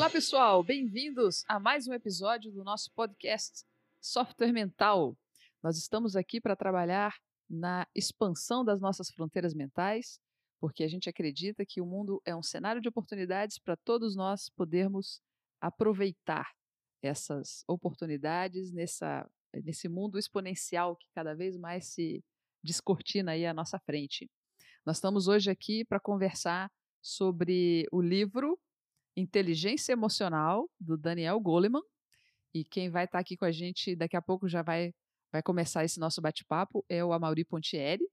Olá, pessoal! Bem-vindos a mais um episódio do nosso podcast Software Mental. Nós estamos aqui para trabalhar na expansão das nossas fronteiras mentais, porque a gente acredita que o mundo é um cenário de oportunidades para todos nós podermos aproveitar essas oportunidades nessa, nesse mundo exponencial que cada vez mais se descortina aí à nossa frente. Nós estamos hoje aqui para conversar sobre o livro Inteligência Emocional, do Daniel Goleman. E quem vai estar tá aqui com a gente daqui a pouco já vai, vai começar esse nosso bate-papo é o Amaury Pontieri,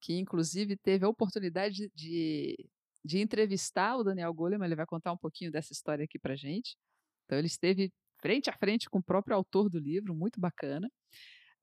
que inclusive teve a oportunidade de, de entrevistar o Daniel Goleman. Ele vai contar um pouquinho dessa história aqui para gente. Então, ele esteve frente a frente com o próprio autor do livro, muito bacana.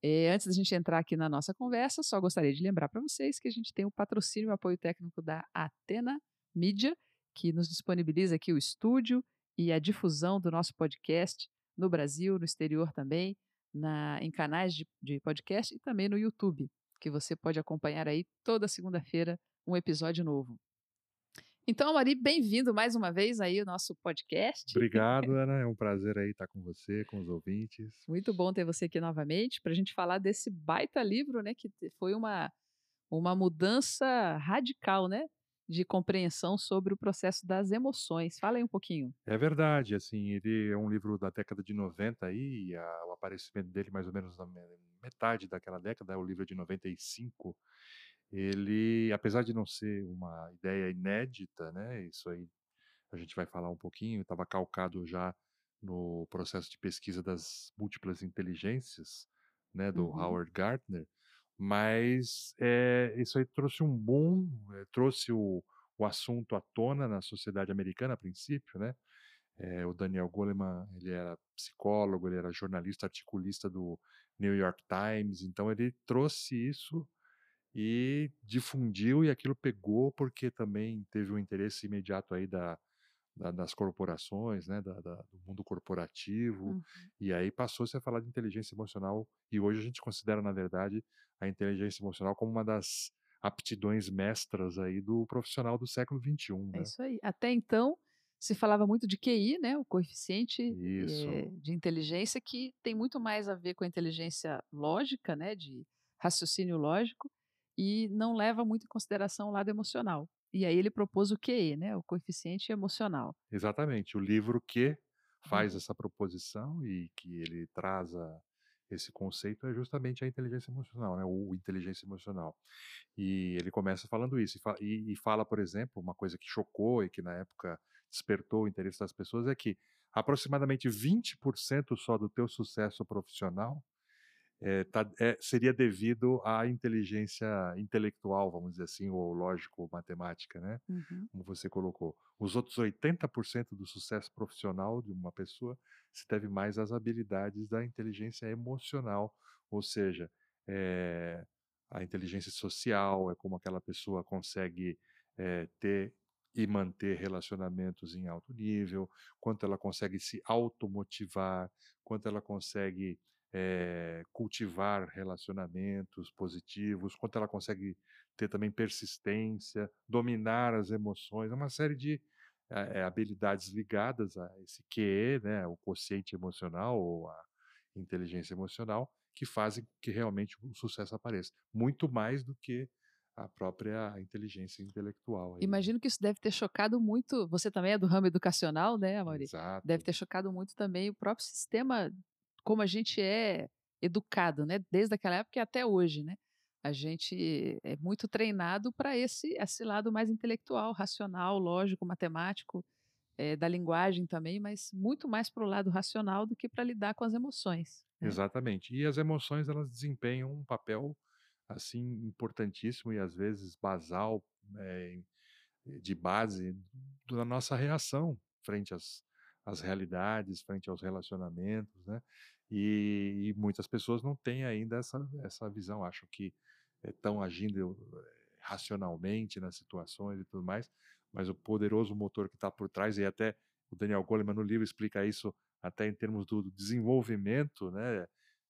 É, antes da gente entrar aqui na nossa conversa, só gostaria de lembrar para vocês que a gente tem o patrocínio e o apoio técnico da Atena Mídia, que nos disponibiliza aqui o estúdio e a difusão do nosso podcast no Brasil, no exterior também, na, em canais de, de podcast e também no YouTube, que você pode acompanhar aí toda segunda-feira um episódio novo. Então, Mari, bem-vindo mais uma vez aí ao nosso podcast. Obrigado, Ana. É um prazer aí estar com você, com os ouvintes. Muito bom ter você aqui novamente para a gente falar desse baita livro, né? Que foi uma, uma mudança radical, né? De compreensão sobre o processo das emoções. Fala aí um pouquinho. É verdade, assim, ele é um livro da década de 90 aí, a, o aparecimento dele mais ou menos na metade daquela década, é o livro de 95 ele, apesar de não ser uma ideia inédita, né, isso aí a gente vai falar um pouquinho, estava calcado já no processo de pesquisa das múltiplas inteligências, né, do uhum. Howard Gardner, mas é, isso aí trouxe um boom, é, trouxe o, o assunto à tona na sociedade americana a princípio, né, é, o Daniel Goleman, ele era psicólogo, ele era jornalista, articulista do New York Times, então ele trouxe isso e difundiu e aquilo pegou porque também teve um interesse imediato aí da, da das corporações, né, da, da, do mundo corporativo, uhum. e aí passou-se a falar de inteligência emocional e hoje a gente considera na verdade a inteligência emocional como uma das aptidões mestras aí do profissional do século 21. É né? isso aí. Até então se falava muito de QI, né, o coeficiente é, de inteligência que tem muito mais a ver com a inteligência lógica, né, de raciocínio lógico, e não leva muito em consideração o lado emocional. E aí ele propôs o QE, né, o coeficiente emocional. Exatamente, o livro que faz uhum. essa proposição e que ele traz a, esse conceito é justamente a inteligência emocional, né, o inteligência emocional. E ele começa falando isso e, e fala, por exemplo, uma coisa que chocou e que na época despertou o interesse das pessoas é que aproximadamente 20% só do teu sucesso profissional é, tá, é, seria devido à inteligência intelectual, vamos dizer assim, ou lógico-matemática, né? Uhum. Como você colocou. Os outros 80% do sucesso profissional de uma pessoa se deve mais às habilidades da inteligência emocional, ou seja, é, a inteligência social, é como aquela pessoa consegue é, ter e manter relacionamentos em alto nível, quanto ela consegue se automotivar, quanto ela consegue é, cultivar relacionamentos positivos, quanto ela consegue ter também persistência, dominar as emoções, é uma série de é, habilidades ligadas a esse QE, né, o quociente emocional ou a inteligência emocional, que fazem que realmente o sucesso apareça. Muito mais do que a própria inteligência intelectual. Aí. Imagino que isso deve ter chocado muito. Você também é do ramo educacional, né, Amaury? Exato. Deve ter chocado muito também o próprio sistema como a gente é educado, né? Desde aquela época até hoje, né? A gente é muito treinado para esse, esse lado mais intelectual, racional, lógico, matemático, é, da linguagem também, mas muito mais para o lado racional do que para lidar com as emoções. Né? Exatamente. E as emoções elas desempenham um papel assim importantíssimo e às vezes basal é, de base da nossa reação frente às, às realidades, frente aos relacionamentos, né? E, e, muitas pessoas não têm ainda essa, essa visão, acham que estão eh, agindo eh, racionalmente nas situações e tudo mais, mas o poderoso motor que está por trás, e até o Daniel Goleman no livro explica isso até em termos do desenvolvimento, né?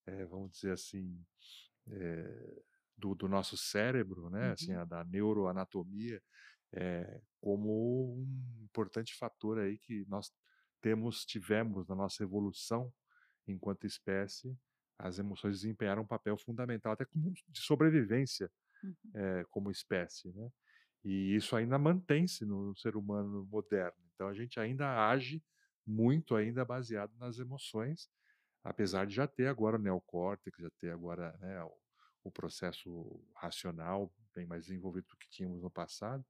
É, vamos dizer assim, é, do, do, nosso cérebro, né? Assim, uhum. Assim, a, da neuroanatomia, é, como um importante fator aí que nós temos, tivemos na nossa evolução enquanto espécie, as emoções desempenharam um papel fundamental, até como de sobrevivência Uhum. eh, como espécie, né? E isso ainda mantém-se no ser humano moderno. Então a gente ainda age muito ainda baseado nas emoções, apesar de já ter agora o neocórtex, já ter agora né, o, o processo racional bem mais desenvolvido do que tínhamos no passado,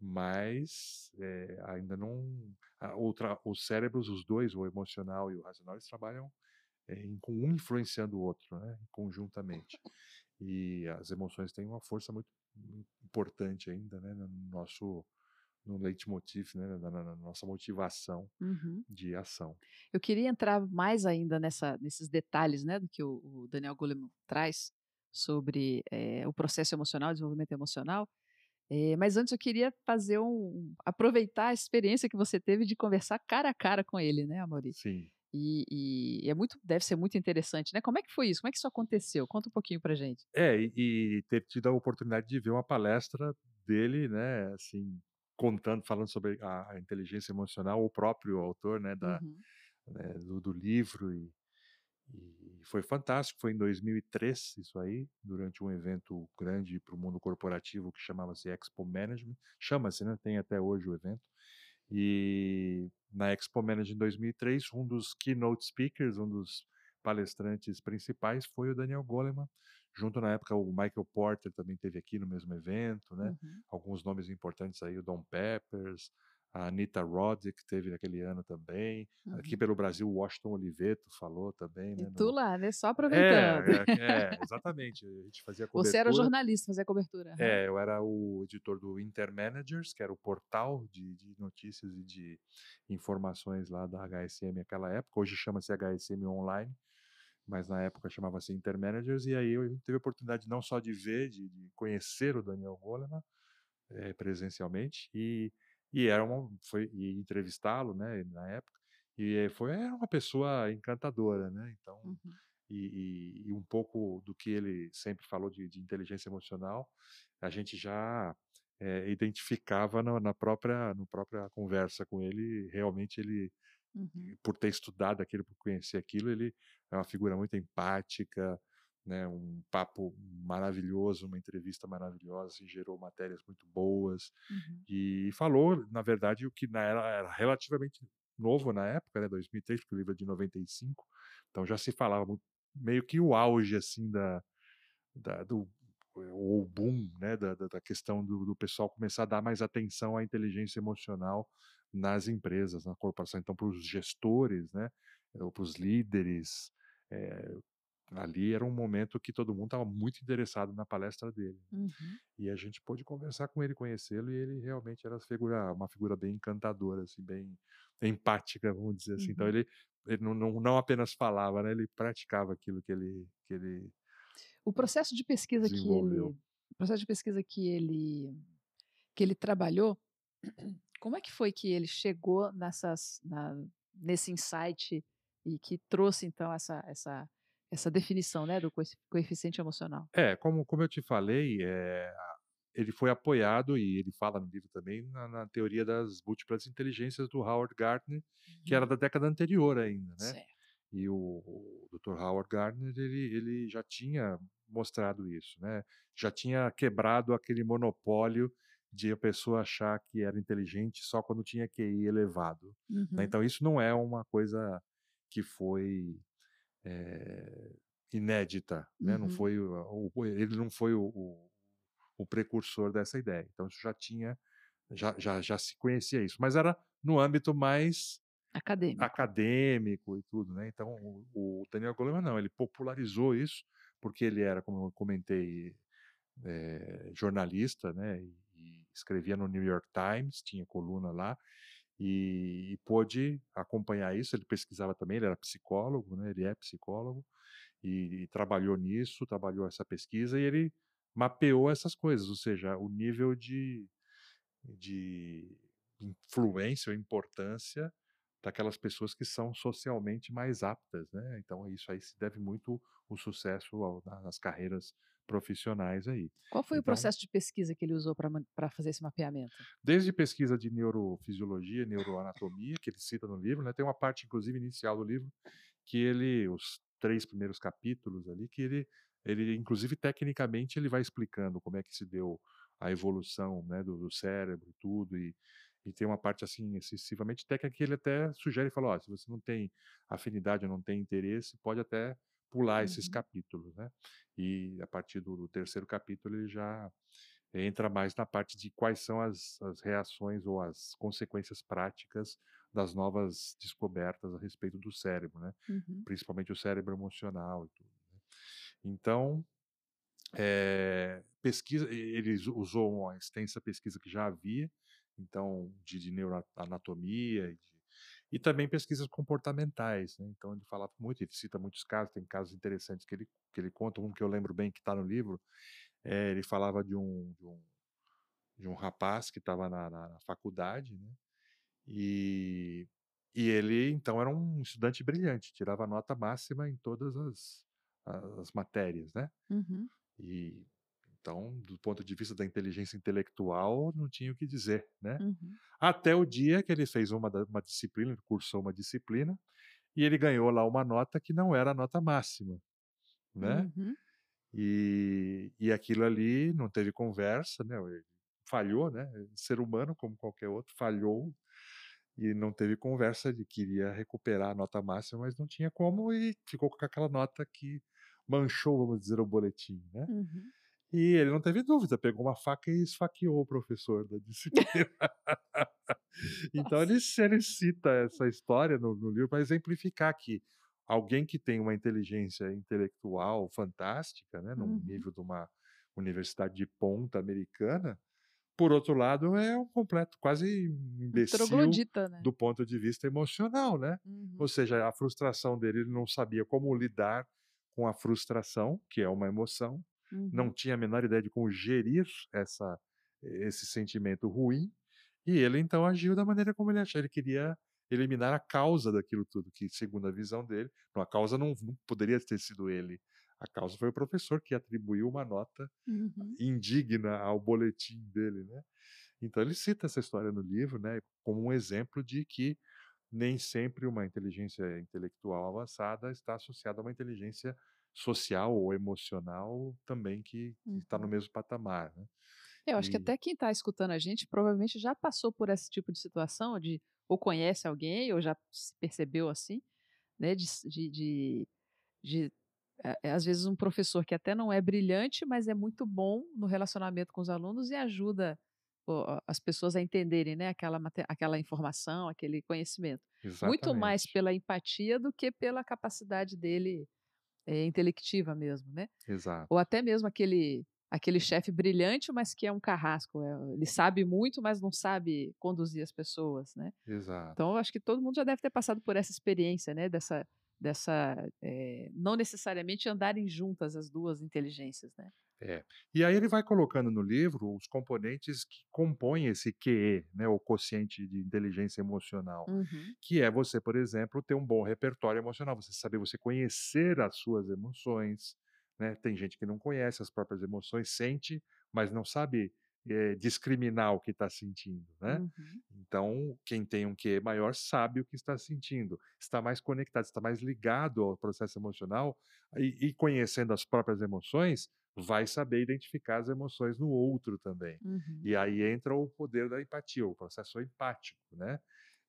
mas é, ainda não. A outra, os cérebros, os dois, o emocional e o racional, eles trabalham é, em, com um influenciando o outro, né, conjuntamente. E as emoções têm uma força muito importante ainda né, no nosso no leitmotiv, né, na, na, na nossa motivação Uhum. de ação. Eu queria entrar mais ainda nessa, nesses detalhes né, do que o, o Daniel Goleman traz sobre é, o processo emocional, desenvolvimento emocional. É, mas antes eu queria fazer um. aproveitar a experiência que você teve de conversar cara a cara com ele, né, Amori? Sim. E, e, é muito, deve ser muito interessante, né? Como é que foi isso? Como é que isso aconteceu? Conta um pouquinho pra gente. É, e, e ter tido a oportunidade de ver uma palestra dele, né, assim, contando, falando sobre a, a inteligência emocional, o próprio autor, né, da, Uhum. né, do, do livro e, e foi fantástico. Foi em 2003 isso aí, durante um evento grande para o mundo corporativo que chamava-se Expo Management. Chama-se, né? Tem até hoje o evento. E na Expo Management em 2003, um dos keynote speakers, um dos palestrantes principais foi o Daniel Goleman. Junto na época o Michael Porter também teve aqui no mesmo evento, né? Uhum. Alguns nomes importantes aí, o Don Peppers, a Anita Roddick teve naquele ano também. Uhum. Aqui pelo Brasil, o Washington Oliveto falou também, né? E tu no... lá, né? Só É, aproveitando. é, é, exatamente. A gente fazia cobertura. Você era jornalista, fazia cobertura. É, eu era o editor do Intermanagers, que era o portal de, de notícias e de informações lá da HSM naquela época. Hoje chama-se HSM Online, mas na época chamava-se Intermanagers. E aí eu tive a oportunidade não só de ver, de, de conhecer o Daniel Goleman eh, presencialmente e, e era uma, foi entrevistá-lo, né, na época. E eh, foi era uma pessoa encantadora, né? Então Uhum. e, e- e um pouco do que ele sempre falou de, de inteligência emocional, a gente já eh, identificava na, na própria, na própria conversa com ele. Realmente, ele, Uhum. por ter estudado aquilo, por conhecer aquilo, ele é uma figura muito empática, né, um papo maravilhoso, uma entrevista maravilhosa, e gerou matérias muito boas Uhum. e falou, na verdade, o que na era, era relativamente novo na época, né, 2003, porque o livro é de 95, então já se falava muito, meio que o auge assim da, da do o boom, né, da, da questão do, do pessoal começar a dar mais atenção à inteligência emocional nas empresas, na corporação, então para os gestores, né, ou para os líderes, eh, ali era um momento que todo mundo estava muito interessado na palestra dele. Uhum. E a gente pôde conversar com ele, conhecê-lo, e ele realmente era figura, uma figura bem encantadora, assim, bem empática, vamos dizer assim. Então Uhum. ele, ele não, não, não apenas falava, né? Ele praticava aquilo que ele, que ele O processo de pesquisa que ele, o processo de pesquisa que ele, que ele trabalhou, como é que foi que ele chegou nessas, na- nesse insight e que trouxe então essa, essa, essa definição, né, do coefi- coeficiente emocional? É, como, como eu te falei, é, ele foi apoiado, e ele fala no livro também, na, na teoria das múltiplas inteligências do Howard Gardner, que era da década anterior ainda, né? Certo. E o, o Dr. Howard Gardner, ele, ele já tinha mostrado isso, né? Já tinha quebrado aquele monopólio de a pessoa achar que era inteligente só quando tinha QI elevado. né? Uhum. Então, isso não é uma coisa que foi eh, inédita, né? Não Uhum. foi o, ele não foi o, o, o precursor dessa ideia. Então, isso já tinha, já, já, já se conhecia isso, mas era no âmbito mais Acadêmico. acadêmico e tudo, né? Então o, o Daniel Goleman não, ele popularizou isso porque ele era, como eu comentei, eh, jornalista, né? E escrevia no New York Times, tinha coluna lá e, e pôde acompanhar isso. Ele pesquisava também, ele era psicólogo, né? Ele é psicólogo e, e trabalhou nisso, trabalhou essa pesquisa e ele mapeou essas coisas, ou seja, o nível de, de influência ou importância daquelas pessoas que são socialmente mais aptas, né? Então isso aí se deve muito o sucesso ao- na- nas carreiras profissionais aí. Qual foi o Então processo de pesquisa que ele usou para fazer esse mapeamento? Desde pesquisa de neurofisiologia, neuroanatomia, que ele cita no livro, né, tem uma parte, inclusive, inicial do livro, que ele, os três primeiros capítulos ali, que ele, ele inclusive, tecnicamente, ele vai explicando como é que se deu a evolução né, do, do cérebro e tudo, e, e tem uma parte, assim, excessivamente técnica que ele até sugere, e fala, ó, se você não tem afinidade ou não tem interesse, pode até pular esses Uhum. capítulos, né? E a partir do, do terceiro capítulo ele já entra mais na parte de quais são as, as reações ou as consequências práticas das novas descobertas a respeito do cérebro, né? Uhum. Principalmente o cérebro emocional e tudo. né? Então, é, pesquisa, ele us- usou uma extensa pesquisa que já havia, então de, de neuroanatomia e, de- e também pesquisas comportamentais, né? Então ele fala muito, ele cita muitos casos, tem casos interessantes que ele que ele conta, um que eu lembro bem que está no livro, é, ele falava de um, de um de um rapaz que estava na, na- na faculdade, né? E, e ele então era um estudante brilhante, tirava nota máxima em todas as, as matérias, né? Uhum. E então, do ponto de vista da inteligência intelectual, não tinha o que dizer, né? Uhum. Até o dia que ele fez uma, uma disciplina, cursou uma disciplina, e ele ganhou lá uma nota que não era a nota máxima, né? Uhum. E, e aquilo ali não teve conversa, né? Ele falhou, né? Ser humano, como qualquer outro, falhou e não teve conversa de que iria recuperar a nota máxima, mas não tinha como e ficou com aquela nota que manchou, vamos dizer, o boletim, né? Uhum. E ele não teve dúvida, pegou uma faca e esfaqueou o professor da disciplina. então ele, ele cita essa história no, no livro para exemplificar que alguém que tem uma inteligência intelectual fantástica, né, num Uhum. nível de uma universidade de ponta americana, por outro lado é um completo, quase imbecil né? do ponto de vista emocional, né? Uhum. Ou seja, a frustração dele, ele não sabia como lidar com a frustração, que é uma emoção, não Uhum. tinha a menor ideia de como gerir essa, esse sentimento ruim, e ele então agiu da maneira como ele achava. Ele queria eliminar a causa daquilo tudo, que segundo a visão dele, não, a causa não, não poderia ter sido ele. A causa foi o professor que atribuiu uma nota Uhum. indigna ao boletim dele, né? Então ele cita essa história no livro, né, como um exemplo de que nem sempre uma inteligência intelectual avançada está associada a uma inteligência social ou emocional também que está no Uhum. mesmo patamar, né? Eu acho que E até quem está escutando a gente provavelmente já passou por esse tipo de situação, de ou conhece alguém, ou já se percebeu assim, né? De, de, de, de, é, às vezes um professor que até não é brilhante, mas é muito bom no relacionamento com os alunos e ajuda as pessoas a entenderem, né? Aquela, aquela informação, aquele conhecimento. Muito mais exatamente, pela empatia do que pela capacidade dele é, intelectiva mesmo, né? exato, Ou até mesmo aquele aquele chefe brilhante, mas que é um carrasco. é, ele sabe muito, mas não sabe conduzir as pessoas, né? exato. Então, eu acho que todo mundo já deve ter passado por essa experiência, né? Dessa, dessa eh, não necessariamente andarem juntas as duas inteligências, né? É. E aí ele vai colocando no livro os componentes que compõem esse QE, né, o quociente de inteligência emocional. Uhum, que é você, por exemplo, ter um bom repertório emocional, você saber você conhecer as suas emoções, né? Tem gente que não conhece as próprias emoções, sente, mas não sabe eh, discriminar o que está sentindo, né? uhum, Então, quem tem um QE maior sabe o que está sentindo, está mais conectado, está mais ligado ao processo emocional e, e conhecendo as próprias emoções, vai saber identificar as emoções no outro também. uhum, E aí entra o poder da empatia, o processo empático, né?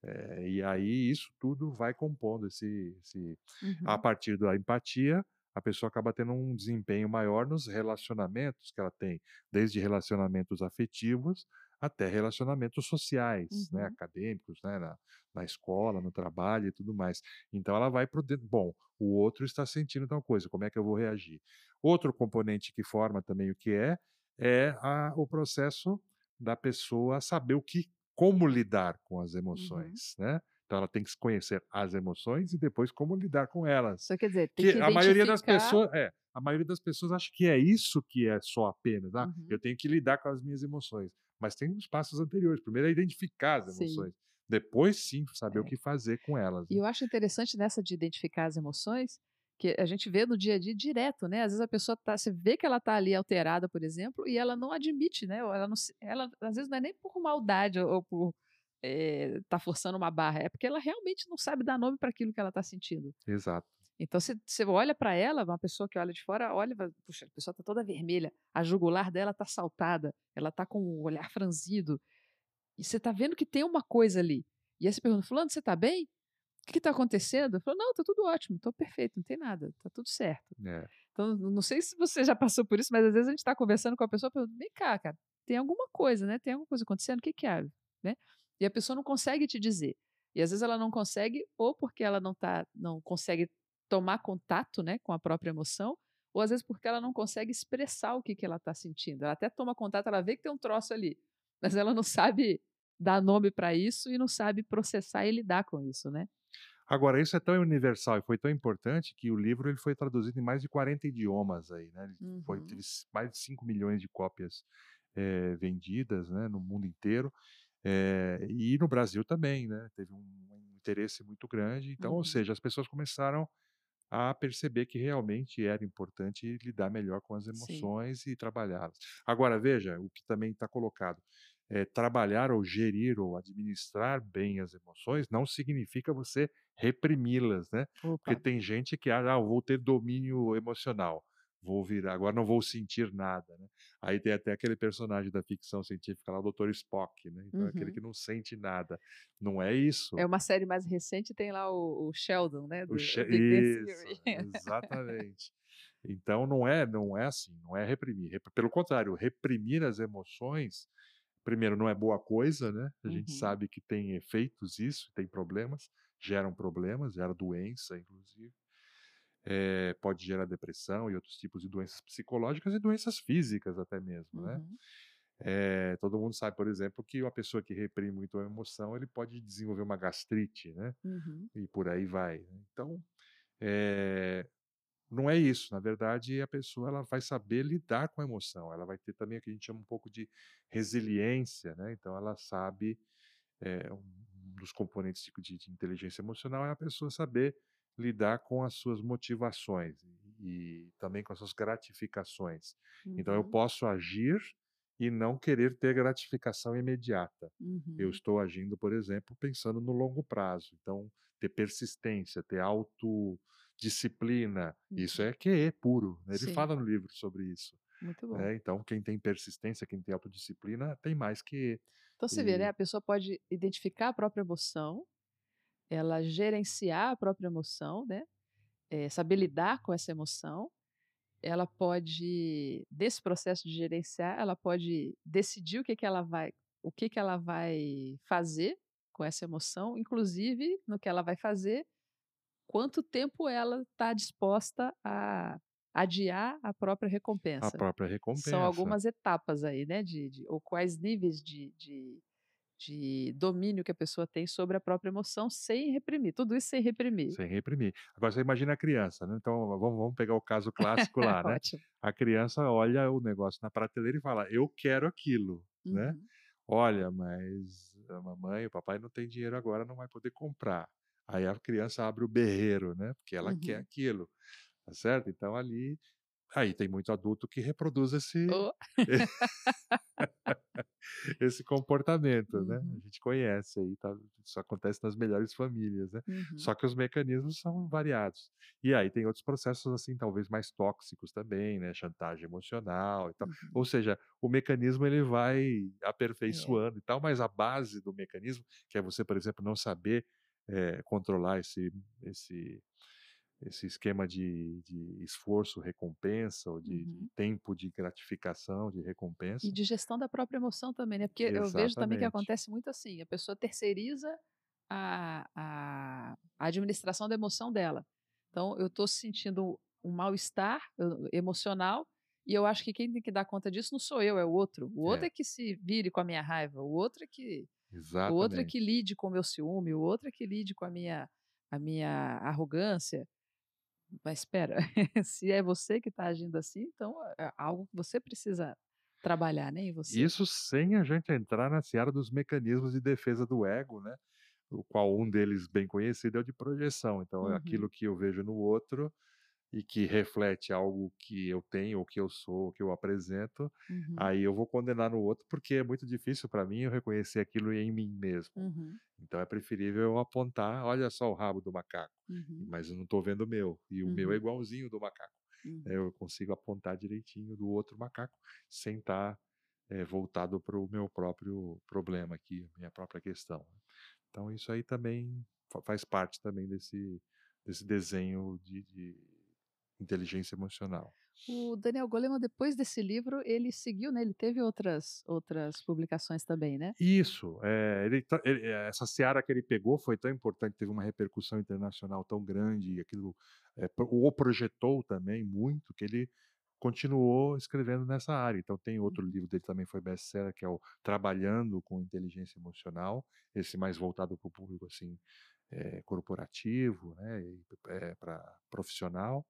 Eh, e aí isso tudo vai compondo esse, esse, a uhum, partir da empatia, a pessoa acaba tendo um desempenho maior nos relacionamentos que ela tem, desde relacionamentos afetivos até relacionamentos sociais, né, uhum. acadêmicos, né, na, na escola, no trabalho e tudo mais. Então ela vai pro dentro, bom, o outro está sentindo tal coisa, como é que eu vou reagir? Outro componente que forma também o que é é a, o processo da pessoa saber o que, como lidar com as Uhum. emoções, né? Então ela tem que conhecer as emoções e depois como lidar com elas. Só quer dizer, tem Que que a maioria das pessoas, é, a maioria das pessoas acha que é isso que é só apenas, ah, Uhum, eu tenho que lidar com as minhas emoções. Mas tem uns passos anteriores. Primeiro é identificar as sim. emoções. Depois sim saber o É. que fazer com elas. E né? eu acho interessante nessa de identificar as emoções que a gente vê no dia a dia direto, né? Às vezes a pessoa tá, você vê que ela tá ali alterada, por exemplo, e ela não admite, né? Ela não, ela às vezes não é nem por maldade ou por é, tá forçando uma barra, é porque ela realmente não sabe dar nome para aquilo que ela está sentindo. Exato. Então você, você olha para ela, uma pessoa que olha de fora, olha, puxa, a pessoa tá toda vermelha, a jugular dela tá saltada, ela tá com o olhar franzido, e você tá vendo que tem uma coisa ali. E aí você pergunta, fulano, você tá bem? O que está acontecendo? Eu falo, não, tá tudo ótimo, tô perfeito, não tem nada, tá tudo certo. É. Então, não sei se você já passou por isso, mas às vezes a gente está conversando com a pessoa, pergunta, vem cá, cara, tem alguma coisa, né? Tem alguma coisa acontecendo, o que que é? Né? E a pessoa não consegue te dizer. E às vezes ela não consegue, ou porque ela não tá, não consegue tomar contato, né, com a própria emoção, ou às vezes porque ela não consegue expressar o que que ela está sentindo. Ela até toma contato, ela vê que tem um troço ali, mas ela não sabe dar nome para isso e não sabe processar e lidar com isso, né? Agora, isso é tão universal e foi tão importante que o livro ele foi traduzido em mais de 40 idiomas aí, né? Uhum. Foi, teve mais de 5 milhões de cópias é, vendidas né, no mundo inteiro. É, e no Brasil também, né? Teve um, um interesse muito grande. Então, uhum. ou seja, as pessoas começaram a perceber que realmente era importante lidar melhor com as emoções Sim. e trabalhá-las. Agora, veja o que também está colocado. É, trabalhar ou gerir ou administrar bem as emoções não significa você reprimi-las, né? Opa. Porque tem gente que ah, vou ter domínio emocional vou virar, agora não vou sentir nada, né? Aí tem até aquele personagem da ficção científica lá, o Dr. Spock, né? Então uhum. é aquele uhum. que não sente nada. Não é isso. É uma série mais recente, tem lá o, o Sheldon, né? Do, o She isso, exatamente. Então não é, não é assim, não é reprimir. Pelo contrário, reprimir as emoções, primeiro não é boa coisa, né? A uhum. gente sabe que tem efeitos isso, tem problemas, geram problemas, gera doença, inclusive é, pode gerar depressão e outros tipos de doenças psicológicas e doenças físicas até mesmo, né? uhum. né? É, todo mundo sabe, por exemplo, que uma pessoa que reprime muito a emoção, ele pode desenvolver uma gastrite, né? Uhum. E por aí vai. Né? Então, é, não é isso. Na verdade, a pessoa ela vai saber lidar com a emoção. Ela vai ter também o que a gente chama um pouco de resiliência, né? Então, ela sabe um dos componentes de, de inteligência emocional é a pessoa saber lidar com as suas motivações e, também com as suas gratificações. Uhum. Então eu uhum. posso agir e não querer ter gratificação imediata. Uhum. Eu estou agindo, por exemplo, pensando no longo prazo. Então, ter persistência, ter autodisciplina, uhum. isso é QE puro. Né? Ele Sim. fala no livro sobre isso. Muito bom. É, então, quem tem persistência, quem tem autodisciplina, tem mais que. Então, você e... vê, né? A pessoa pode identificar a própria emoção, ela gerenciar a própria emoção, né? É, saber lidar com essa emoção. Ela pode, desse processo de gerenciar, ela pode decidir o que, que ela vai, o que, que ela vai fazer com essa emoção, inclusive no que ela vai fazer, quanto tempo ela está disposta a adiar a própria recompensa. A própria recompensa. São algumas etapas aí, né? De, de ou quais níveis de, de de domínio que a pessoa tem sobre a própria emoção sem reprimir. Tudo isso sem reprimir. Sem reprimir. Agora você imagina a criança, né? Então vamos, vamos pegar o caso clássico lá, né? A criança olha o negócio na prateleira e fala: "Eu quero aquilo", né? uhum. né? Olha, mas a mamãe, o papai não tem dinheiro agora, não vai poder comprar. Aí a criança abre o berreiro, né? Porque ela uhum. quer aquilo. Tá certo? Então ali Aí tem muito adulto que reproduz esse, oh. esse comportamento, uhum. né? A uhum. gente conhece aí, tá? isso acontece nas melhores famílias, né? Uhum. Só que os mecanismos são variados. E aí tem outros processos, assim, talvez mais tóxicos também, né? Chantagem emocional e tal. Uhum. Ou seja, o mecanismo ele vai é. aperfeiçoando é. e tal, mas a base do mecanismo, que é você, por exemplo, não saber é, controlar esse, esse esse esquema de, de esforço, recompensa, ou de, uhum. de, tempo de gratificação, de recompensa. E de gestão da própria emoção também, né? Porque Exatamente. eu vejo também que acontece muito assim, a pessoa terceiriza a, a, a administração da emoção dela. Então, eu estou sentindo um mal-estar emocional, e eu acho que quem tem que dar conta disso não sou eu, é o outro. O outro é, é que se vire com a minha raiva, o outro é que... Exatamente. O outro é que lide com o meu ciúme, o outro é que lide com a minha, a minha arrogância mas espera, se é você que está agindo assim, então é algo que você precisa trabalhar, né, em você. Isso sem a gente entrar na seara dos mecanismos de defesa do ego, né? O qual um deles bem conhecido é o de projeção. Então, é uhum. aquilo que eu vejo no outro, e que reflete algo que eu tenho, ou que eu sou, ou que eu apresento, Uhum. aí eu vou condenar no outro, porque é muito difícil para mim eu reconhecer aquilo em mim mesmo. Uhum. Então é preferível eu apontar, olha só o rabo do macaco, Uhum. mas eu não estou vendo o meu, e o meu é Uhum. igualzinho do macaco. Uhum. Eu consigo apontar direitinho do outro macaco, sem estar eh, voltado para o meu próprio problema aqui, minha própria questão. Então isso aí também fa- faz parte também desse, desse desenho de, de inteligência emocional. O Daniel Goleman, depois desse livro, ele seguiu, né? Ele teve outras, outras publicações também, né? Isso, é, ele tá- ele- é, essa seara que ele pegou foi tão importante, teve uma repercussão internacional tão grande, e aquilo é, o projetou também muito, que ele continuou escrevendo nessa área. Então tem outro livro dele também foi best-seller, que é o Trabalhando com Inteligência Emocional, esse mais voltado para o público assim é, corporativo, né, para profissional.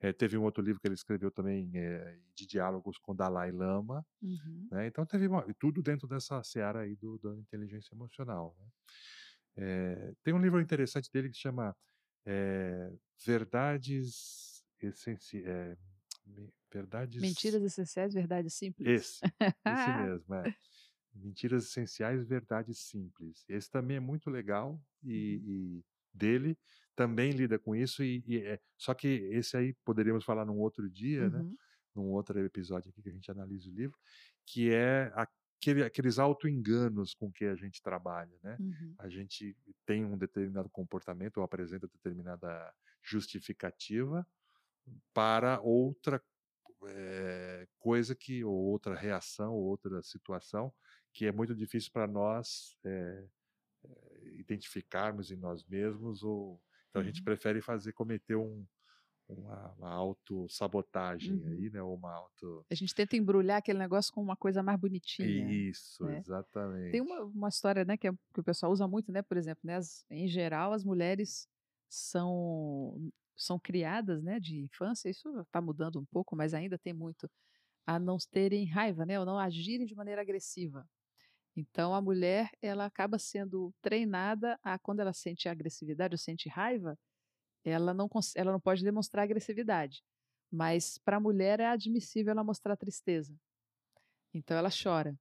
É, teve um outro livro que ele escreveu também é, de diálogos com Dalai Lama, Uhum. né? Então teve uma- tudo dentro dessa seara aí do, da inteligência emocional. né? É, tem um livro interessante dele que se chama é, Verdades Essenciais. Verdades. Mentiras essenciais, verdades simples. Esse, esse mesmo, é. Mentiras Essenciais, Verdades Simples. Esse também é muito legal e, e dele também lida com isso e, e é, só que esse aí poderíamos falar num outro dia, né? Uhum. num outro episódio aqui que a gente analisa o livro, que é aquele, aqueles auto-enganos com que a gente trabalha, né? Uhum. A gente tem um determinado comportamento ou apresenta determinada justificativa para outra eh, coisa que, ou outra reação, ou outra situação que é muito difícil para nós eh, identificarmos em nós mesmos, ou então a gente Uhum. prefere fazer cometer um, uma, uma autossabotagem Uhum. aí, né? Uma auto. A gente tenta embrulhar aquele negócio com uma coisa mais bonitinha. Isso, né? exatamente. Tem uma, uma história, né, que, é- que o pessoal usa muito, né? Por exemplo, né, as- em geral, as mulheres são são criadas, né, de infância. Isso está mudando um pouco, mas ainda tem muito a não terem raiva, né, ou não agirem de maneira agressiva. Então, a mulher ela acaba sendo treinada a quando ela sente agressividade ou sente raiva, ela não ela não pode demonstrar agressividade. Mas para a mulher é admissível ela mostrar tristeza. Então ela chora.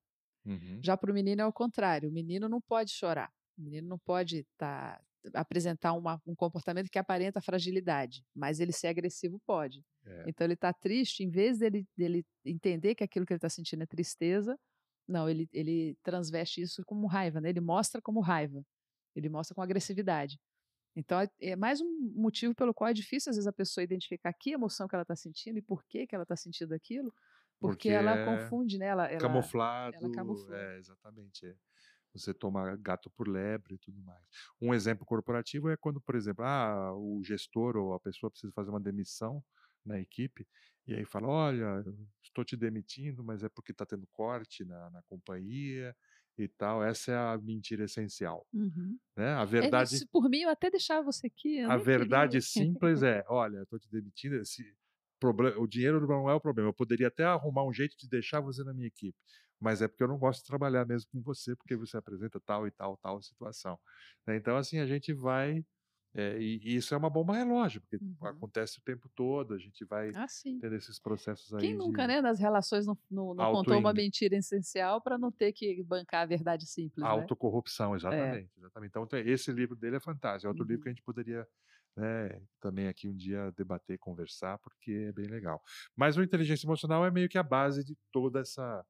Uhum. Já para o menino é o contrário. O menino não pode chorar. O menino não pode tá, apresentar uma- um comportamento que aparenta fragilidade, mas ele ser agressivo pode. É. Então ele está triste, em vez dele, dele entender que aquilo que ele está sentindo é tristeza, não, ele, ele transveste isso como raiva, né? ele mostra como raiva, ele mostra com agressividade. Então é, é mais um motivo pelo qual é difícil às vezes a pessoa identificar que emoção que ela está sentindo e por que, que ela está sentindo aquilo, porque, Porque ela é confunde, né? Ela, ela, camuflado, ela camufla. é, exatamente. é. Você toma gato por lebre e tudo mais. Um exemplo corporativo é quando, por exemplo, ah, o gestor ou a pessoa precisa fazer uma demissão na equipe, e aí fala, olha, estou te demitindo, mas é porque está tendo corte na, na companhia e tal. Essa é a mentira essencial. Uhum. Né? A É, verdade, se por mim, eu até deixava você aqui. a verdade queria. simples é, olha, estou te demitindo, esse problema, o dinheiro não é o problema. Eu poderia até arrumar um jeito de deixar você na minha equipe, mas é porque eu não gosto de trabalhar mesmo com você, porque você apresenta tal e tal, tal situação. né? Então, assim, a gente vai. É, e, e isso é uma bomba relógio, porque Uhum. acontece o tempo todo, a gente vai Ah, tendo esses processos aí. Quem nunca, de né, nas relações não, não, não contou uma mentira essencial para não ter que bancar a verdade simples, né? Autocorrupção, exatamente, exatamente. Então, esse livro dele é fantástico. É outro livro Uhum. que a gente poderia né, também aqui um dia debater, conversar, porque é bem legal. Mas o inteligência emocional é meio que a base de toda essa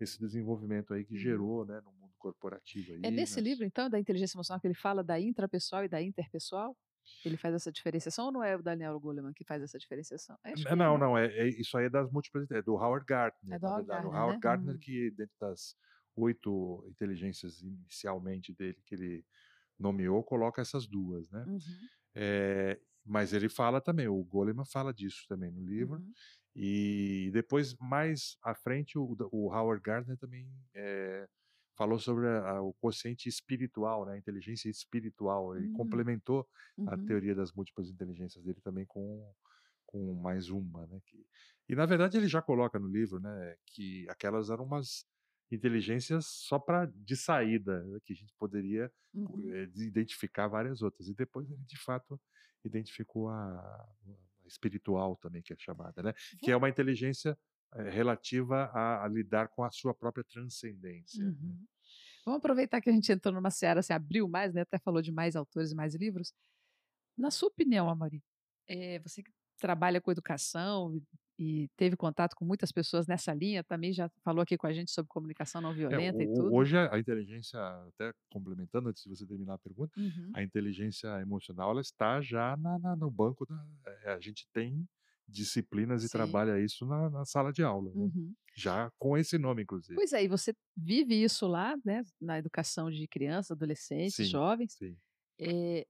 esse desenvolvimento aí que Uhum. gerou, né, no corporativo aí. É nesse livro, então, da inteligência emocional, que ele fala da intrapessoal e da interpessoal? Ele faz essa diferenciação ou não é o Daniel Goleman que faz essa diferenciação? Que é, Não, né? não, é, é- isso aí é das múltiplas, é do Howard Gardner, É do na Howard verdade. O Gardner, Howard né? Gardner que dentro das oito inteligências inicialmente dele que ele nomeou, coloca essas duas, né? Uhum, É, mas ele fala também, o Goleman fala disso também no livro. uhum, E depois, mais à frente, o, o Howard Gardner também eh, falou sobre a- a- o quociente espiritual, né, a inteligência espiritual. Ele Hum. complementou a uhum. teoria das múltiplas inteligências dele também com, com mais uma. Né, que, e, na verdade, ele já coloca no livro né, que aquelas eram umas inteligências só para de saída, né, que a gente poderia Uhum. de identificar várias outras. E depois ele, de fato, identificou a, a espiritual também que é chamada, né? Que é uma inteligência é, relativa a, a, lidar com a sua própria transcendência. Né? Uhum. Vamos aproveitar que a gente entrou numa seara, se abriu mais, né? Até falou de mais autores e mais livros. Na sua opinião, Amari, é, você que trabalha com educação e teve contato com muitas pessoas nessa linha, também já falou aqui com a gente sobre comunicação não é, violenta é, o, e tudo. Hoje a inteligência, até complementando antes de você terminar a pergunta, uhum. a inteligência emocional ela está já na, na, no banco da, é, a gente tem disciplinas Sim. e trabalha isso na, na sala de aula, né? uhum. já com esse nome inclusive. Pois é, e você vive isso lá, né, na educação de crianças, adolescentes, sim, jovens. Sim. É,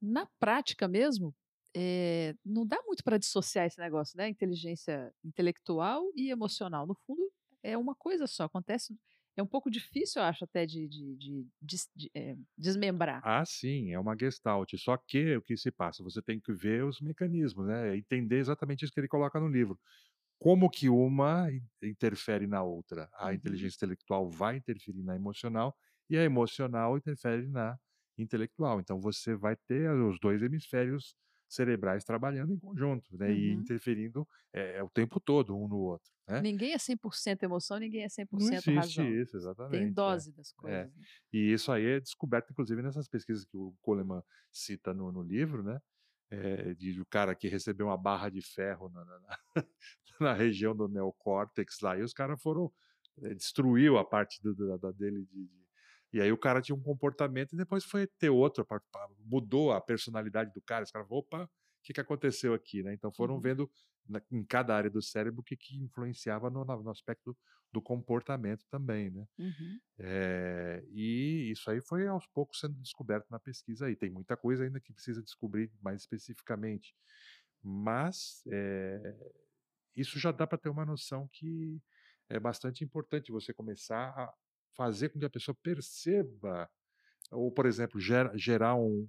na prática mesmo, é, não dá muito para dissociar esse negócio, né? Inteligência intelectual e emocional. No fundo, é uma coisa só. Acontece. É um pouco difícil, eu acho, até de, de, de, de é, desmembrar. Ah, sim, é uma gestalt. Só que o que se passa? Você tem que ver os mecanismos, né? Entender exatamente isso que ele coloca no livro. Como que uma interfere na outra? A uhum. inteligência intelectual vai interferir na emocional e a emocional interfere na intelectual. Então você vai ter os dois hemisférios cerebrais trabalhando em conjunto, né? Uhum. E interferindo é, o tempo todo um no outro. Né? Ninguém é 100% emoção, ninguém é 100% Não existe razão. isso, exatamente. Tem dose é. das coisas. É. Né? E isso aí é descoberto, inclusive, nessas pesquisas que o Coleman cita no, no livro, né? É, de o cara que recebeu uma barra de ferro na, na, na, na região do neocórtex lá, e os caras foram. É, destruiu a parte do, da, da dele de, de e aí o cara tinha um comportamento e depois foi ter outro, mudou a personalidade do cara. Os caras, opa, o que, que aconteceu aqui, né? Então foram uhum. vendo na, em cada área do cérebro o que, que influenciava no, no aspecto do comportamento também, né? Uhum. É, e isso aí foi aos poucos sendo descoberto na pesquisa aí. Tem muita coisa ainda que precisa descobrir mais especificamente, mas é, isso já dá para ter uma noção que é bastante importante você começar a fazer com que a pessoa perceba, ou, por exemplo, gerar um,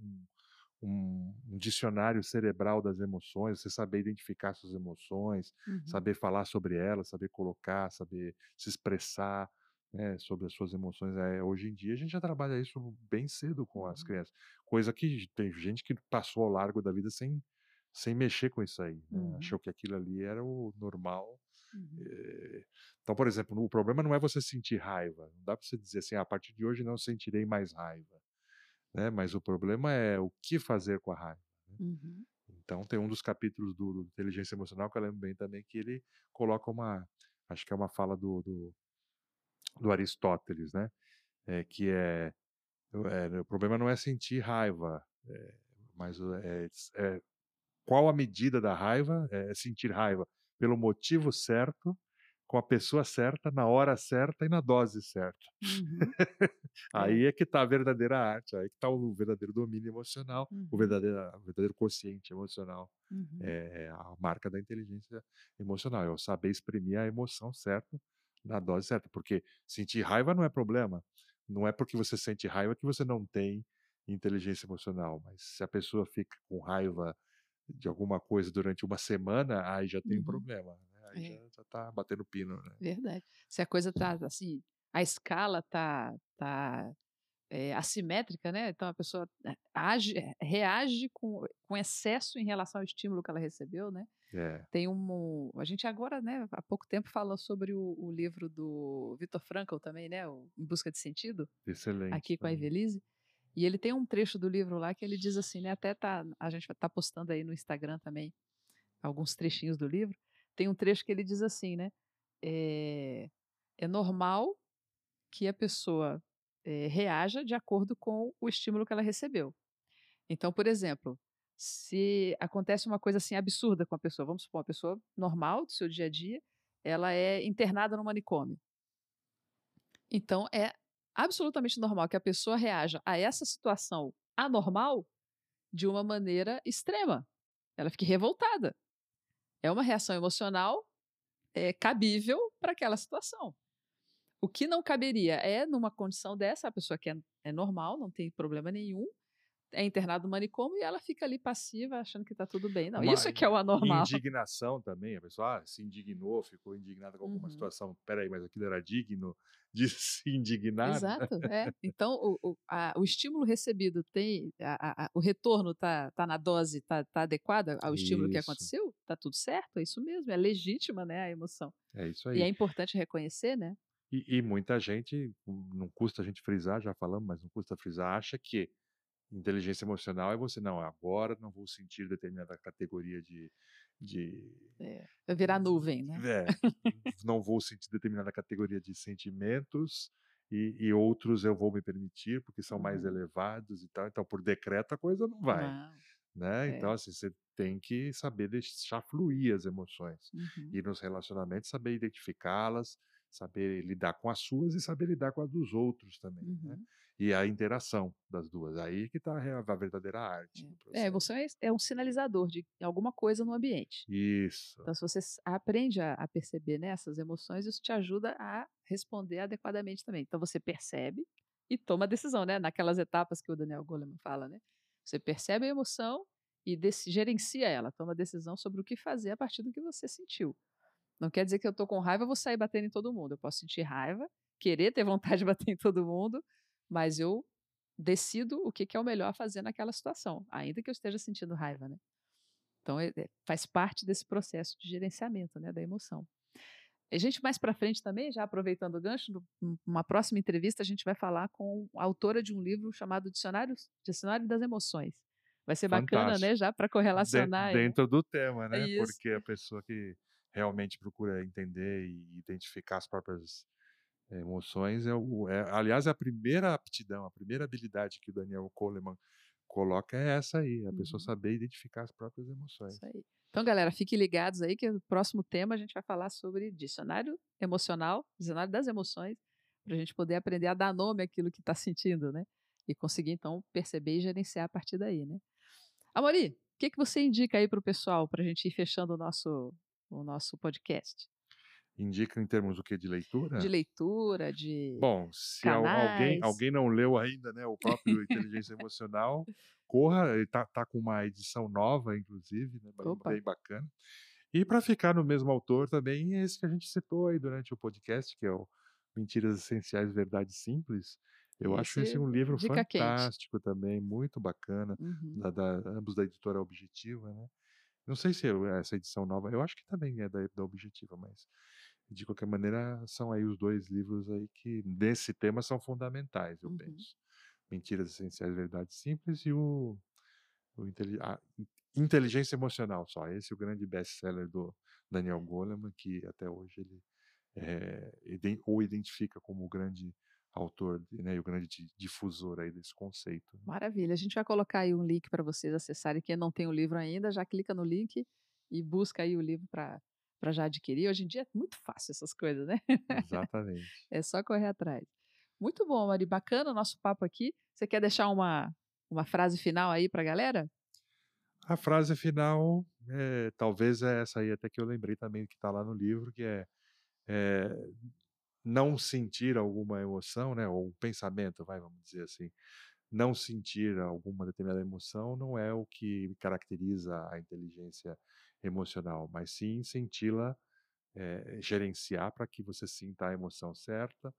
um, um, dicionário cerebral das emoções, você saber identificar suas emoções, uhum. saber falar sobre elas, saber colocar, saber se expressar né, sobre as suas emoções. É, hoje em dia a gente já trabalha isso bem cedo com as uhum. crianças, coisa que tem gente que passou ao largo da vida sem, sem mexer com isso aí, né? uhum. achou que aquilo ali era o normal Uhum. Eh, então, por exemplo, o problema não é você sentir raiva. Não dá para você dizer assim, ah, a partir de hoje não sentirei mais raiva. Né? Mas o problema é o que fazer com a raiva. Né? Uhum. Então, tem um dos capítulos do, do, Inteligência Emocional que eu lembro bem também, que ele coloca uma, acho que é uma fala do, do, do Aristóteles, né? É, que é, é, o problema não é sentir raiva, é, mas é, é, qual a medida da raiva? É sentir raiva pelo motivo certo, com a pessoa certa, na hora certa e na dose certa. Uhum. aí é. é que está a verdadeira arte, aí que está o verdadeiro domínio emocional, uhum. o, verdadeiro, o verdadeiro consciente emocional. Uhum. É a marca da inteligência emocional, é o saber exprimir a emoção certa na dose certa. Porque sentir raiva não é problema. Não é porque você sente raiva que você não tem inteligência emocional. Mas se a pessoa fica com raiva de alguma coisa durante uma semana, aí já tem uhum. um problema. Né? Aí é. já, já tá batendo pino. Né? Verdade. Se a coisa tá assim, a escala tá, tá é, assimétrica, né? Então a pessoa age, eh, reage com, com excesso em relação ao estímulo que ela recebeu, né? É. Tem um, a gente agora, né, há pouco tempo falou sobre o, o livro do Vitor Frankl também, né, o Em Busca de Sentido. Excelente. Aqui com a Evelise. E ele tem um trecho do livro lá que ele diz assim, né? Até tá, a gente tá postando aí no Instagram também alguns trechinhos do livro. Tem um trecho que ele diz assim, né? É, é normal que a pessoa é, reaja de acordo com o estímulo que ela recebeu. Então, por exemplo, se acontece uma coisa assim absurda com a pessoa, vamos supor, uma pessoa normal do seu dia a dia, ela é internada no manicômio. Então, é absolutamente normal que a pessoa reaja a essa situação anormal de uma maneira extrema. Ela fique revoltada. É uma reação emocional é, cabível para aquela situação. O que não caberia é, numa condição dessa, a pessoa que é, é normal, não tem problema nenhum, é internado no manicômio e ela fica ali passiva, achando que está tudo bem. Não, Uma isso é que é o anormal. Indignação também, a pessoa ah, se indignou, ficou indignada com alguma Uhum. situação. Peraí, mas aquilo era digno de se indignar? Exato, é. Então, o, o, a- o estímulo recebido tem. a- a- o retorno tá, tá na dose, tá, tá adequada ao estímulo que Isso. aconteceu? Tá tudo certo? É isso mesmo, é legítima né, a emoção. É isso E é aí. importante reconhecer, né? E, e muita gente, hum, não custa a gente frisar, já falamos, mas não custa frisar, acha que inteligência emocional é você, não, agora não vou sentir determinada categoria de. de Vai virar nuvem, né? é, não vou sentir determinada categoria de sentimentos e, e outros eu vou me permitir porque são mais Uhum. elevados e tal. Então, por decreto, a coisa não vai. Não. Né? É. Então, assim, você tem que saber deixar fluir as emoções. Uhum. E nos relacionamentos, saber identificá-las, saber lidar com as suas e saber lidar com as dos outros também. Né? E a interação das duas. Aí que está a verdadeira arte. É, a processo. emoção é, é um sinalizador de alguma coisa no ambiente. Isso. Então, se você aprende a, a perceber né, essas emoções, isso te ajuda a responder adequadamente também. Então, você percebe e toma a decisão, né? Naquelas etapas que o Daniel Goleman fala, né? Você percebe a emoção e gerencia ela, toma a decisão sobre o que fazer a partir do que você sentiu. Não quer dizer que eu tô com raiva, eu vou sair batendo em todo mundo. Eu posso sentir raiva, querer ter vontade de bater em todo mundo, mas eu decido o que, que é o melhor fazer naquela situação, ainda que eu esteja sentindo raiva, né? Então, é- é- faz parte desse processo de gerenciamento né, da emoção. A gente, mais para frente também, já aproveitando o gancho, numa próxima entrevista, a gente vai falar com a autora de um livro chamado Dicionário, Dicionário das Emoções. Vai ser bacana, né? Fantástico. Já para De- correlacionar. aí, né? dentro do tema, né? Isso. Porque a pessoa que realmente procura entender e identificar as próprias emoções é o, é, aliás, a primeira aptidão, a primeira habilidade que o Daniel Coleman coloca é essa aí, a pessoa Uhum. saber identificar as próprias emoções. Isso aí. Então, galera, fiquem ligados aí que no próximo tema a gente vai falar sobre dicionário emocional, dicionário das emoções, para a gente poder aprender a dar nome àquilo que está sentindo, né? E conseguir, então, perceber e gerenciar a partir daí, né? Amori, o que, que você indica aí para o pessoal, para a gente ir fechando o nosso, o nosso podcast? Indica em termos do que de leitura? De leitura, de. Bom, se al- alguém, alguém não leu ainda, né, o próprio Inteligência Emocional, corra, ele tá, tá com uma edição nova, inclusive, né, bem- Opa. bem bacana. E para ficar no mesmo autor também, esse que a gente citou aí durante o podcast, que é o Mentiras Essenciais, Verdade Simples. Eu acho Esse esse um livro dica quente. fantástico também, muito bacana, Uhum. da, da- ambos da editora Objetiva, né? Não sei se eu- essa edição nova, eu acho que também é da, da Objetiva, mas de qualquer maneira são aí os dois livros aí que nesse tema são fundamentais, eu Uhum. penso. Mentiras Essenciais, Verdade Simples e o, o a In- Inteligência Emocional só. Esse é o grande best-seller do Daniel Goleman, que até hoje ele é, iden- o identifica como o grande autor né, e o grande di- difusor aí desse conceito. né? Maravilha. A gente vai colocar aí um link para vocês acessarem. Quem não tem o livro ainda, já clica no link e busca aí o livro para já adquirir. Hoje em dia é muito fácil essas coisas, né? Exatamente. É só correr atrás. Muito bom, Mari. Bacana o nosso papo aqui. Você quer deixar uma, uma frase final aí para a galera? A frase final, é, talvez é essa aí, até que eu lembrei também que está lá no livro, que é, é, não sentir alguma emoção, né, ou um pensamento, vai, vamos dizer assim, não sentir alguma determinada emoção não é o que caracteriza a inteligência emocional, mas sim senti-la, é, gerenciar para que você sinta a emoção certa,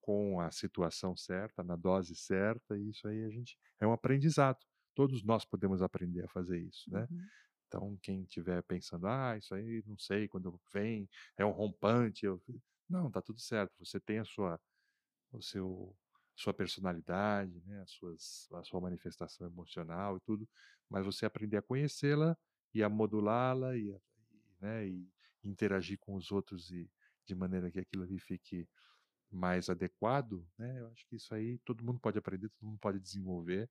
com a situação certa, na dose certa, e isso aí a gente é um aprendizado. Todos nós podemos aprender a fazer isso, né? Uhum. Então, quem estiver pensando, ah, isso aí não sei, quando vem, é um rompante. Eu... Não, tá tudo certo. Você tem a sua, o seu, sua personalidade, né? As suas, a sua manifestação emocional e tudo, mas você aprender a conhecê-la e a modulá-la e, e, né? e interagir com os outros e de maneira que aquilo ali fique mais adequado, né? Eu acho que isso aí todo mundo pode aprender, todo mundo pode desenvolver.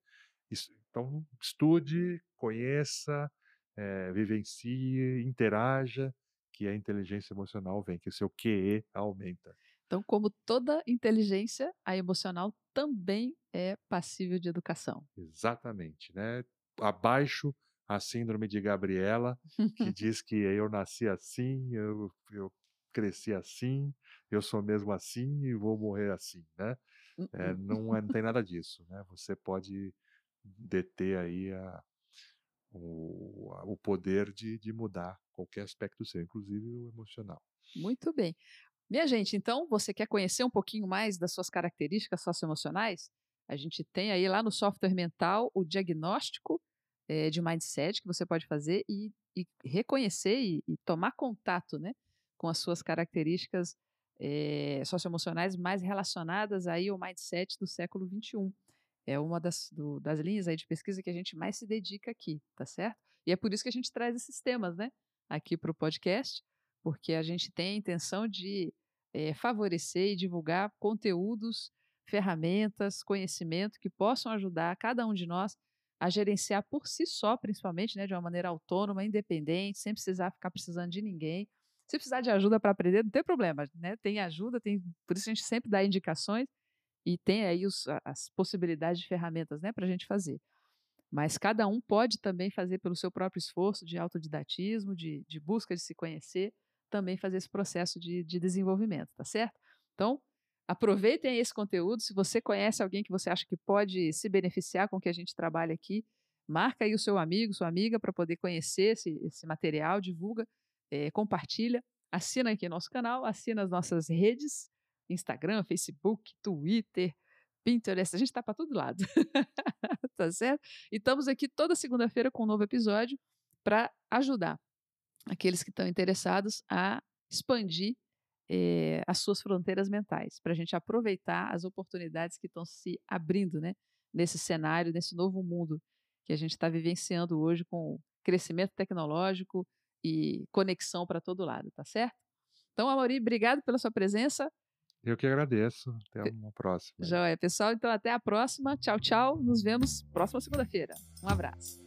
Isso- então, estude, conheça, eh, vivencie, interaja, que a inteligência emocional vem, que o seu QE aumenta. Então, como toda inteligência, a emocional também é passível de educação. Exatamente, né? Abaixo a síndrome de Gabriela, que diz que eu nasci assim, eu, eu cresci assim, eu sou mesmo assim e vou morrer assim, né? É, Uh-uh. não, é- não tem nada disso, né? Você pode deter aí a, o, a, o poder de, de mudar qualquer aspecto seu, inclusive o emocional. Muito bem. Minha gente, então, você quer conhecer um pouquinho mais das suas características socioemocionais? A gente tem aí lá no software mental o diagnóstico é, de mindset que você pode fazer e, e reconhecer e, e, tomar contato né, com as suas características é, socioemocionais mais relacionadas aí ao mindset do século XXI. É uma das, do, das linhas aí de pesquisa que a gente mais se dedica aqui, tá certo? E é por isso que a gente traz esses temas, né, aqui para o podcast, porque a gente tem a intenção de é, favorecer e divulgar conteúdos, ferramentas, conhecimento que possam ajudar cada um de nós a gerenciar por si só, principalmente, né, de uma maneira autônoma, independente, sem precisar ficar precisando de ninguém. Se precisar de ajuda para aprender, não tem problema, né? Tem ajuda, tem, por isso a gente sempre dá indicações e tem aí os, as possibilidades de ferramentas, né, para a gente fazer. Mas cada um pode também fazer pelo seu próprio esforço de autodidatismo, de, de busca de se conhecer, também fazer esse processo de, de desenvolvimento, tá certo? Então, aproveitem esse conteúdo. Se você conhece alguém que você acha que pode se beneficiar com o que a gente trabalha aqui, marca aí o seu amigo, sua amiga, para poder conhecer esse, esse material, divulga, é, compartilha, assina aqui nosso canal, assina as nossas redes, Instagram, Facebook, Twitter, Pinterest, a gente está para todo lado, tá certo? E estamos aqui toda segunda-feira com um novo episódio para ajudar aqueles que estão interessados a expandir eh, as suas fronteiras mentais, para a gente aproveitar as oportunidades que estão se abrindo né, nesse cenário, nesse novo mundo que a gente está vivenciando hoje com crescimento tecnológico e conexão para todo lado, tá certo? Então, Amaury, obrigado pela sua presença. Eu que agradeço. Até uma próxima. Joia, pessoal. Então, até a próxima. Tchau, tchau. Nos vemos próxima segunda-feira. Um abraço.